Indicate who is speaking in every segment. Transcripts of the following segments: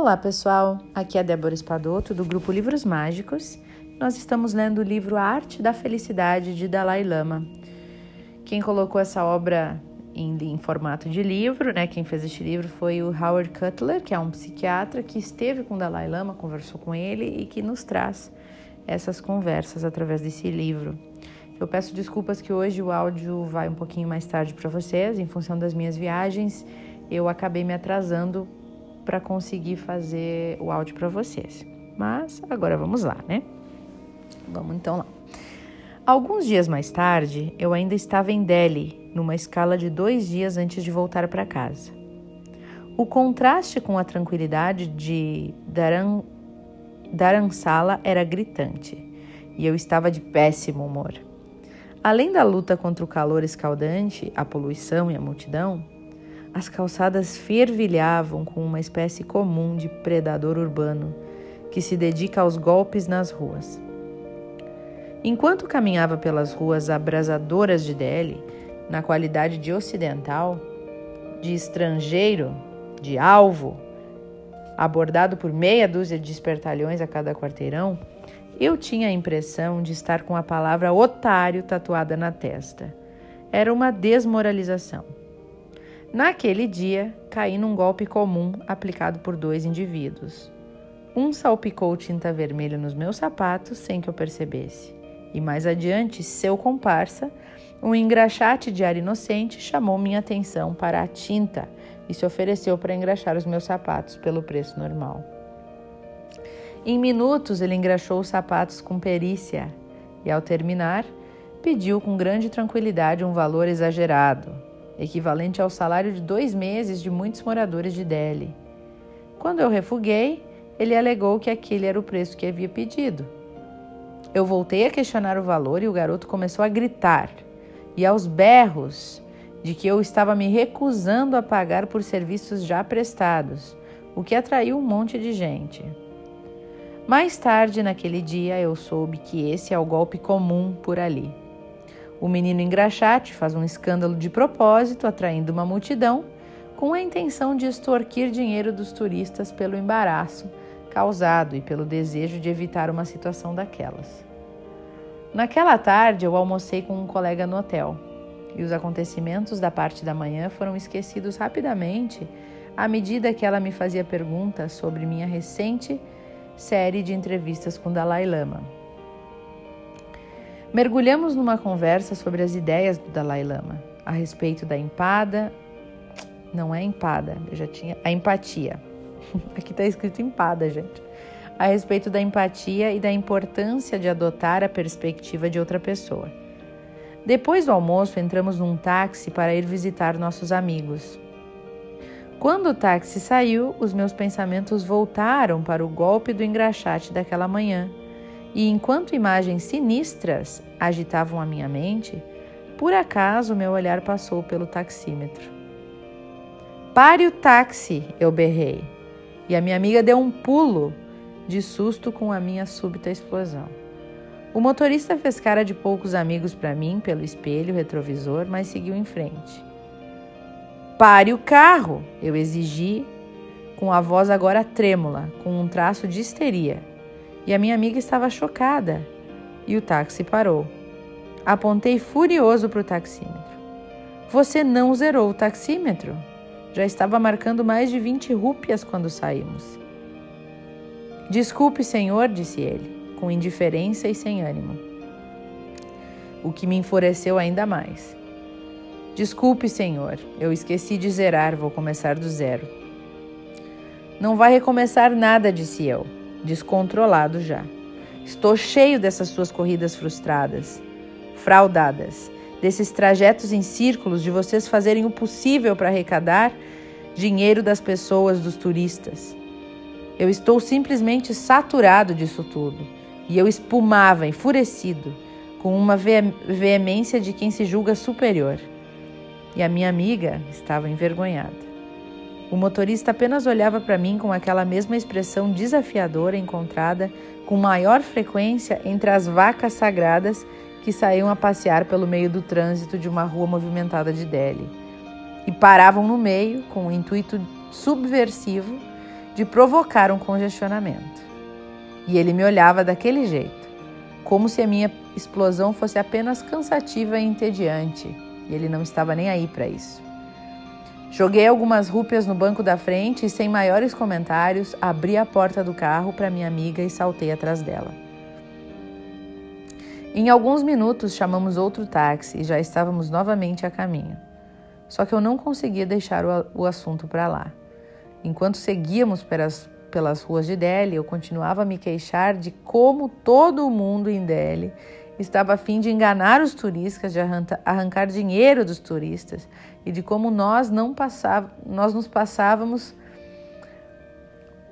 Speaker 1: Olá, pessoal. Aqui é Débora Espadoto do grupo Livros Mágicos. Nós estamos lendo o livro A Arte da Felicidade de Dalai Lama. Quem colocou essa obra em, em, formato de livro, né? Quem fez este livro foi o Howard Cutler, que é um psiquiatra que esteve com Dalai Lama, conversou com ele e que nos traz essas conversas através desse livro. Eu peço desculpas que hoje o áudio vai um pouquinho mais tarde para vocês, em função das minhas viagens. Eu acabei me atrasando para conseguir fazer o áudio para vocês. Mas agora vamos lá, né? Vamos então lá. Alguns dias mais tarde, eu ainda estava em Delhi, numa escala de dois dias antes de voltar para casa. O contraste com a tranquilidade de Dharam, Dharamsala era gritante e eu estava de péssimo humor. Além da luta contra o calor escaldante, a poluição e a multidão, as calçadas fervilhavam com uma espécie comum de predador urbano que se dedica aos golpes nas ruas. Enquanto caminhava pelas ruas abrasadoras de Delhi, na qualidade de ocidental, de estrangeiro, de alvo, abordado por meia dúzia de espertalhões a cada quarteirão, eu tinha a impressão de estar com a palavra otário tatuada na testa. Era uma desmoralização. Naquele dia, caí num golpe comum aplicado por dois indivíduos. Um salpicou tinta vermelha nos meus sapatos sem que eu percebesse. E mais adiante, seu comparsa, um engraxate de ar inocente, chamou minha atenção para a tinta e se ofereceu para engraxar os meus sapatos pelo preço normal. Em minutos, ele engraxou os sapatos com perícia e, ao terminar, pediu com grande tranquilidade um valor exagerado, equivalente ao salário de dois meses de muitos moradores de Delhi. Quando eu refuguei, ele alegou que aquele era o preço que havia pedido. Eu voltei a questionar o valor e o garoto começou a gritar e aos berros de que eu estava me recusando a pagar por serviços já prestados, o que atraiu um monte de gente. Mais tarde naquele dia eu soube que esse é o golpe comum por ali. O menino engraxate faz um escândalo de propósito, atraindo uma multidão, com a intenção de extorquir dinheiro dos turistas pelo embaraço causado e pelo desejo de evitar uma situação daquelas. Naquela tarde, eu almocei com um colega no hotel e os acontecimentos da parte da manhã foram esquecidos rapidamente à medida que ela me fazia perguntas sobre minha recente série de entrevistas com Dalai Lama. Mergulhamos numa conversa sobre as ideias do Dalai Lama a respeito da empada. Não é empada, eu já tinha. A empatia. Aqui está escrito empada, gente. A respeito da empatia e da importância de adotar a perspectiva de outra pessoa. Depois do almoço, entramos num táxi para ir visitar nossos amigos. Quando o táxi saiu, os meus pensamentos voltaram para o golpe do engraxate daquela manhã e enquanto imagens sinistras agitavam a minha mente, por acaso meu olhar passou pelo taxímetro. Pare o táxi! eu berrei. E a minha amiga deu um pulo de susto com a minha súbita explosão. O motorista fez cara de poucos amigos para mim pelo espelho retrovisor, mas seguiu em frente. Pare o carro! eu exigi, com a voz agora trêmula, com um traço de histeria e a minha amiga estava chocada. E o táxi parou. Apontei furioso para o taxímetro. Você não zerou o taxímetro? Já estava marcando mais de 20 rúpias quando saímos. Desculpe, senhor, disse ele, com indiferença e sem ânimo. O que me enfureceu ainda mais. Desculpe, senhor, eu esqueci de zerar, vou começar do zero. Não vai recomeçar nada, disse eu descontrolado já. Estou cheio dessas suas corridas frustradas, fraudadas, desses trajetos em círculos de vocês fazerem o possível para arrecadar dinheiro das pessoas, dos turistas. Eu estou simplesmente saturado disso tudo e eu espumava, enfurecido, com uma veemência de quem se julga superior. E a minha amiga estava envergonhada. O motorista apenas olhava para mim com aquela mesma expressão desafiadora encontrada com maior frequência entre as vacas sagradas que saíam a passear pelo meio do trânsito de uma rua movimentada de Delhi e paravam no meio com o intuito subversivo de provocar um congestionamento. E ele me olhava daquele jeito, como se a minha explosão fosse apenas cansativa e entediante, e ele não estava nem aí para isso. Joguei algumas rúpias no banco da frente e, sem maiores comentários, abri a porta do carro para minha amiga e saltei atrás dela. Em alguns minutos chamamos outro táxi e já estávamos novamente a caminho. Só que eu não conseguia deixar o, assunto para lá. Enquanto seguíamos pelas, pelas ruas de Delhi, eu continuava a me queixar de como todo mundo em Delhi estava a fim de enganar os turistas, de arrancar dinheiro dos turistas e de como nós não passava, nós nos passávamos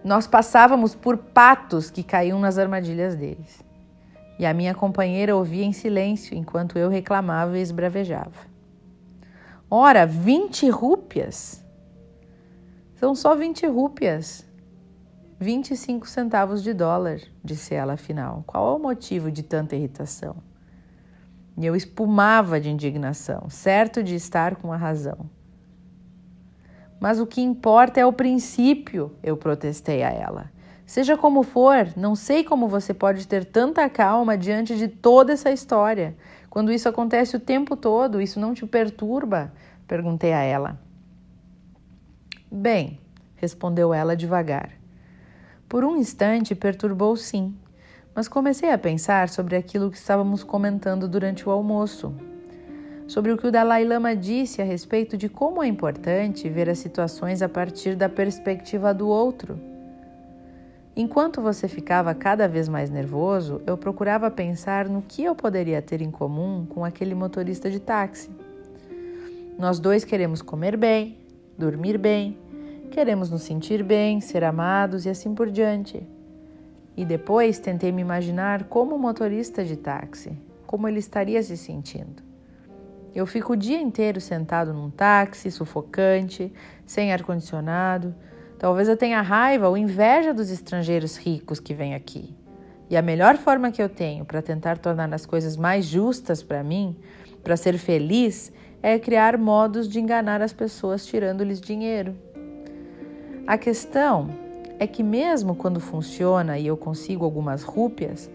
Speaker 1: nós passávamos por patos que caíam nas armadilhas deles. E a minha companheira ouvia em silêncio enquanto eu reclamava e esbravejava. Ora, 20 rúpias? São só 20 rúpias. 25 centavos de dólar, disse ela afinal. Qual é o motivo de tanta irritação? E eu espumava de indignação, certo de estar com a razão. Mas o que importa é o princípio, eu protestei a ela. Seja como for, não sei como você pode ter tanta calma diante de toda essa história. Quando isso acontece o tempo todo, isso não te perturba? Perguntei a ela. Bem, respondeu ela devagar. Por um instante perturbou sim, mas comecei a pensar sobre aquilo que estávamos comentando durante o almoço. Sobre o que o Dalai Lama disse a respeito de como é importante ver as situações a partir da perspectiva do outro. Enquanto você ficava cada vez mais nervoso, eu procurava pensar no que eu poderia ter em comum com aquele motorista de táxi. Nós dois queremos comer bem, dormir bem, queremos nos sentir bem, ser amados e assim por diante. E depois tentei me imaginar como motorista de táxi, como ele estaria se sentindo. Eu fico o dia inteiro sentado num táxi, sufocante, sem ar-condicionado. Talvez eu tenha raiva ou inveja dos estrangeiros ricos que vêm aqui. E a melhor forma que eu tenho para tentar tornar as coisas mais justas para mim, para ser feliz, é criar modos de enganar as pessoas tirando-lhes dinheiro. A questão é que, mesmo quando funciona e eu consigo algumas rúpias,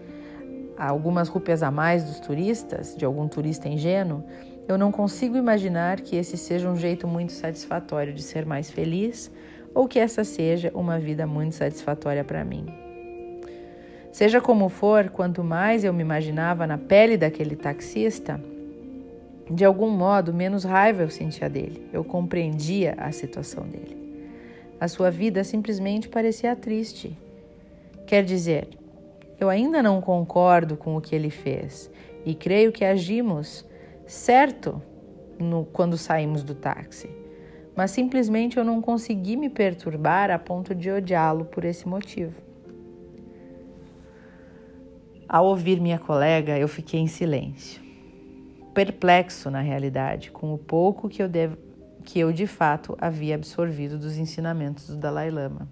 Speaker 1: algumas rúpias a mais dos turistas, de algum turista ingênuo, eu não consigo imaginar que esse seja um jeito muito satisfatório de ser mais feliz ou que essa seja uma vida muito satisfatória para mim. Seja como for, quanto mais eu me imaginava na pele daquele taxista, de algum modo, menos raiva eu sentia dele. Eu compreendia a situação dele. A sua vida simplesmente parecia triste. Quer dizer, eu ainda não concordo com o que ele fez e creio que agimos certo no, quando saímos do táxi, mas simplesmente eu não consegui me perturbar a ponto de odiá-lo por esse motivo. Ao ouvir minha colega, eu fiquei em silêncio perplexo na realidade com o pouco que eu, devo, que eu de fato havia absorvido dos ensinamentos do Dalai Lama.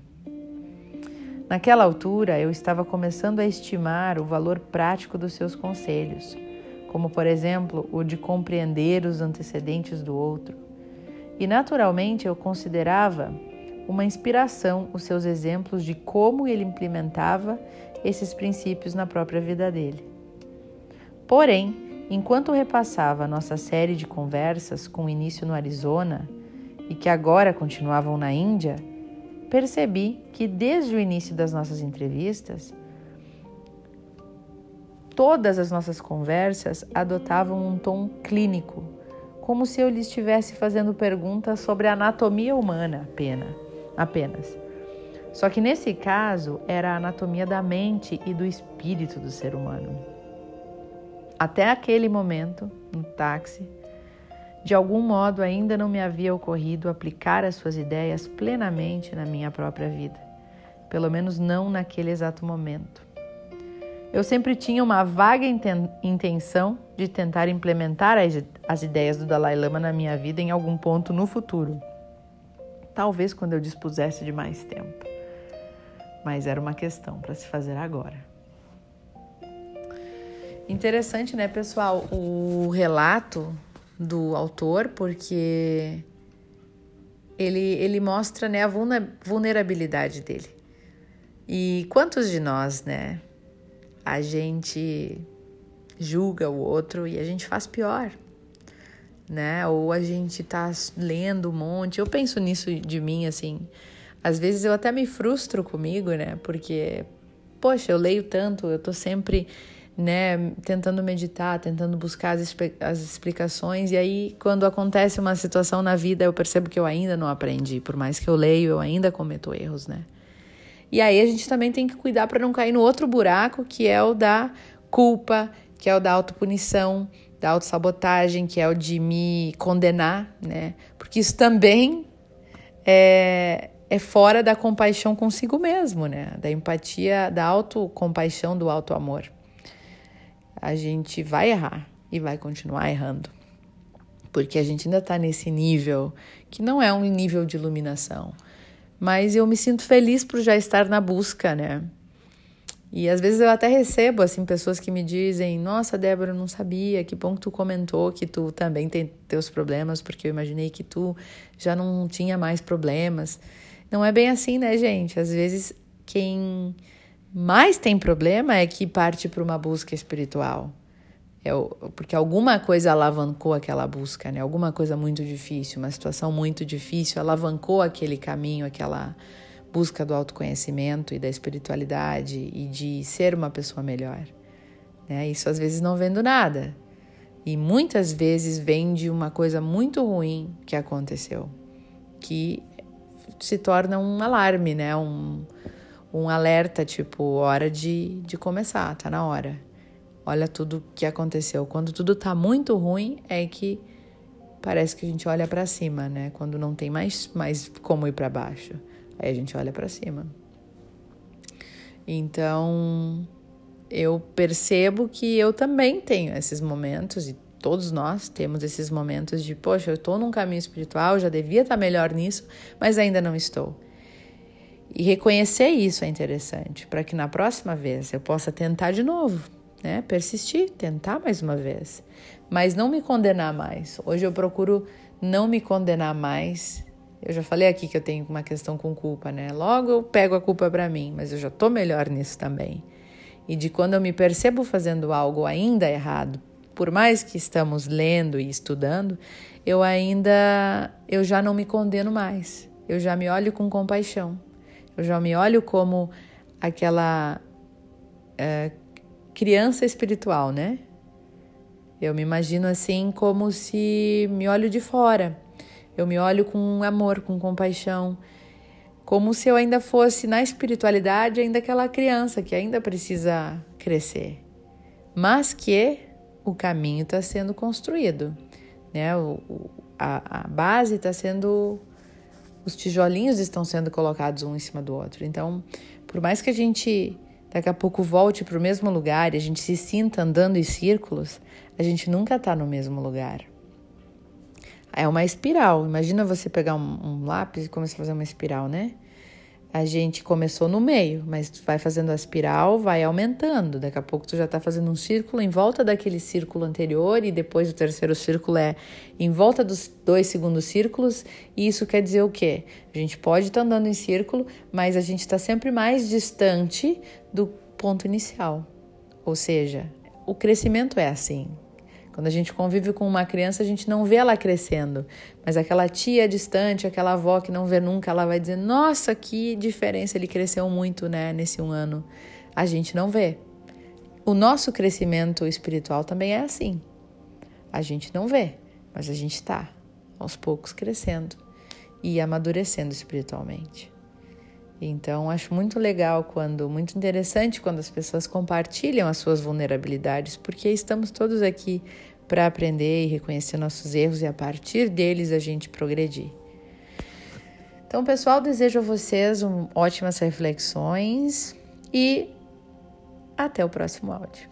Speaker 1: Naquela altura, eu estava começando a estimar o valor prático dos seus conselhos, como, por exemplo, o de compreender os antecedentes do outro. E, naturalmente, eu considerava uma inspiração os seus exemplos de como ele implementava esses princípios na própria vida dele. Porém, Enquanto repassava nossa série de conversas com início no Arizona e que agora continuavam na Índia, percebi que desde o início das nossas entrevistas, todas as nossas conversas adotavam um tom clínico, como se eu lhe estivesse fazendo perguntas sobre a anatomia humana apenas. Só que nesse caso era a anatomia da mente e do espírito do ser humano. Até aquele momento, no táxi, de algum modo ainda não me havia ocorrido aplicar as suas ideias plenamente na minha própria vida, pelo menos não naquele exato momento. Eu sempre tinha uma vaga intenção de tentar implementar as ideias do Dalai Lama na minha vida em algum ponto no futuro. Talvez quando eu dispusesse de mais tempo. Mas era uma questão para se fazer agora. Interessante, né, pessoal, o relato do autor, porque ele, ele mostra né, a vulnerabilidade dele. E quantos de nós, né, a gente julga o outro e a gente faz pior, né? Ou a gente tá lendo um monte. Eu penso nisso de mim assim. Às vezes eu até me frustro comigo, né? Porque poxa, eu leio tanto, eu tô sempre né, tentando meditar, tentando buscar as, as explicações, e aí quando acontece uma situação na vida, eu percebo que eu ainda não aprendi, por mais que eu leio, eu ainda cometo erros, né? E aí a gente também tem que cuidar para não cair no outro buraco, que é o da culpa, que é o da autopunição, da autossabotagem, que é o de me condenar, né? Porque isso também é, é fora da compaixão consigo mesmo, né? Da empatia, da autocompaixão, do auto-amor a gente vai errar e vai continuar errando. Porque a gente ainda está nesse nível que não é um nível de iluminação. Mas eu me sinto feliz por já estar na busca, né? E às vezes eu até recebo assim pessoas que me dizem: "Nossa, Débora, eu não sabia, que bom que tu comentou que tu também tem teus problemas, porque eu imaginei que tu já não tinha mais problemas". Não é bem assim, né, gente? Às vezes quem mais tem problema é que parte para uma busca espiritual. É, porque alguma coisa alavancou aquela busca, né? Alguma coisa muito difícil, uma situação muito difícil, alavancou aquele caminho, aquela busca do autoconhecimento e da espiritualidade e de ser uma pessoa melhor. Né? Isso às vezes não vendo nada. E muitas vezes vem de uma coisa muito ruim que aconteceu, que se torna um alarme, né? Um, um alerta, tipo, hora de, de começar, tá na hora. Olha tudo que aconteceu. Quando tudo tá muito ruim, é que parece que a gente olha para cima, né? Quando não tem mais, mais como ir para baixo, aí a gente olha para cima. Então, eu percebo que eu também tenho esses momentos e todos nós temos esses momentos de, poxa, eu estou num caminho espiritual, já devia estar melhor nisso, mas ainda não estou. E reconhecer isso é interessante, para que na próxima vez eu possa tentar de novo, né? Persistir, tentar mais uma vez, mas não me condenar mais. Hoje eu procuro não me condenar mais. Eu já falei aqui que eu tenho uma questão com culpa, né? Logo eu pego a culpa para mim, mas eu já tô melhor nisso também. E de quando eu me percebo fazendo algo ainda errado, por mais que estamos lendo e estudando, eu ainda eu já não me condeno mais. Eu já me olho com compaixão. Eu já me olho como aquela é, criança espiritual, né? Eu me imagino assim como se me olho de fora. Eu me olho com amor, com compaixão, como se eu ainda fosse na espiritualidade ainda aquela criança que ainda precisa crescer, mas que o caminho está sendo construído, né? O, a, a base está sendo os tijolinhos estão sendo colocados um em cima do outro. Então, por mais que a gente daqui a pouco volte para o mesmo lugar e a gente se sinta andando em círculos, a gente nunca está no mesmo lugar. É uma espiral. Imagina você pegar um, um lápis e começar a fazer uma espiral, né? A gente começou no meio, mas vai fazendo a espiral, vai aumentando. Daqui a pouco tu já está fazendo um círculo em volta daquele círculo anterior e depois o terceiro círculo é em volta dos dois segundos círculos. E isso quer dizer o quê? A gente pode estar tá andando em círculo, mas a gente está sempre mais distante do ponto inicial. Ou seja, o crescimento é assim. Quando a gente convive com uma criança, a gente não vê ela crescendo, mas aquela tia distante, aquela avó que não vê nunca, ela vai dizer: Nossa, que diferença, ele cresceu muito, né, nesse um ano. A gente não vê. O nosso crescimento espiritual também é assim. A gente não vê, mas a gente está aos poucos crescendo e amadurecendo espiritualmente. Então, acho muito legal quando, muito interessante quando as pessoas compartilham as suas vulnerabilidades, porque estamos todos aqui para aprender e reconhecer nossos erros e a partir deles a gente progredir. Então, pessoal, desejo a vocês um, ótimas reflexões e até o próximo áudio.